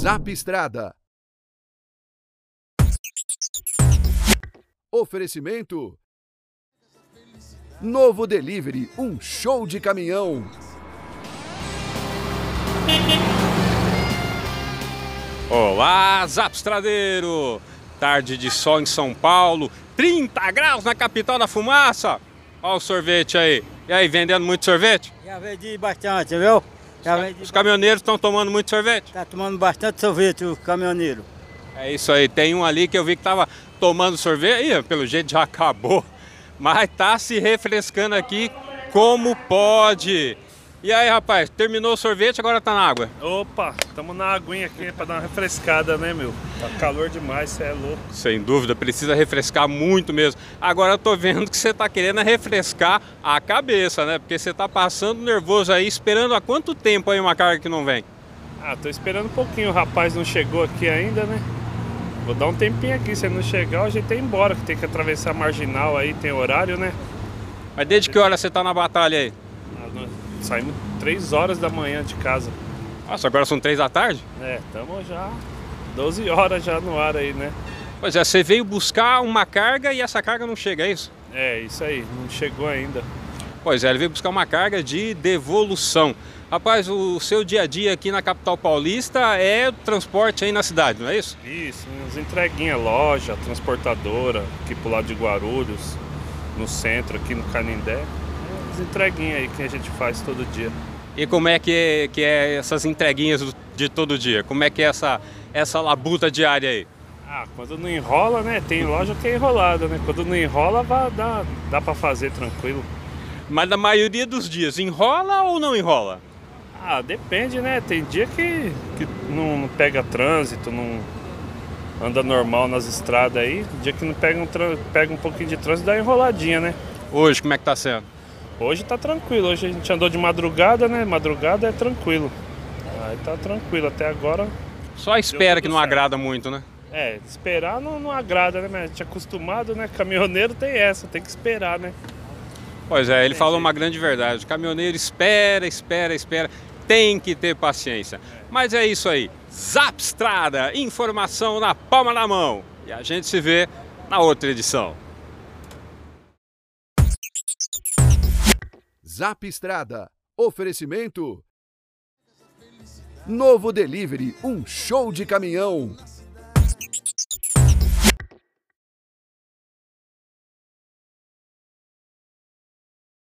Zap Estrada. Oferecimento. Novo Delivery, um show de caminhão. Olá, Zapstradeiro! Tarde de sol em São Paulo, 30 graus na capital da fumaça. Olha o sorvete aí. E aí, vendendo muito sorvete? Já vendi bastante, viu? Já vendi Os caminhoneiros estão tomando muito sorvete? Tá tomando bastante sorvete o caminhoneiro. É isso aí. Tem um ali que eu vi que tava tomando sorvete. Ih, pelo jeito já acabou. Mas tá se refrescando aqui como pode. E aí, rapaz, terminou o sorvete, agora tá na água. Opa, estamos na aguinha aqui pra dar uma refrescada, né, meu? Tá calor demais, você é louco. Sem dúvida, precisa refrescar muito mesmo. Agora eu tô vendo que você tá querendo refrescar a cabeça, né? Porque você tá passando nervoso aí, esperando há quanto tempo aí uma carga que não vem? Ah, tô esperando um pouquinho, o rapaz não chegou aqui ainda, né? Vou dar um tempinho aqui, se ele não chegar, a gente tem embora, que tem que atravessar a marginal aí, tem horário, né? Mas desde que hora você tá na batalha aí? Saímos 3 horas da manhã de casa. Nossa, agora são três da tarde? É, estamos já 12 horas já no ar aí, né? Pois é, você veio buscar uma carga e essa carga não chega, é isso? É, isso aí, não chegou ainda. Pois é, ele veio buscar uma carga de devolução. Rapaz, o seu dia a dia aqui na capital paulista é o transporte aí na cidade, não é isso? Isso, uns entreguinhas, loja, transportadora, aqui pro lado de Guarulhos, no centro, aqui no Canindé. Entreguinhas aí que a gente faz todo dia. E como é que é, que é essas entreguinhas de todo dia? Como é que é essa, essa labuta diária aí? Ah, quando não enrola, né? Tem loja que é enrolada, né? Quando não enrola, vai, dá, dá pra fazer tranquilo. Mas na maioria dos dias, enrola ou não enrola? Ah, depende, né? Tem dia que, que não, pega trânsito, não anda normal nas estradas aí. Dia que não pega um, pega um pouquinho de trânsito, dá enroladinha, né? Hoje, como é que tá sendo? Hoje tá tranquilo, hoje a gente andou de madrugada, né? Madrugada é tranquilo. Aí tá tranquilo, até agora. Só espera que não certo. agrada muito, né? É, esperar não, não agrada, né? Mas a gente é acostumado, né? Caminhoneiro tem essa, tem que esperar, né? Pois é, ele Tem falou jeito. uma grande verdade. O caminhoneiro espera, espera, espera. Tem que ter paciência. Mas é isso aí. Zapstrada, informação na palma da mão. E a gente se vê na outra edição. Zap Estrada. Oferecimento. Novo Delivery, um show de caminhão.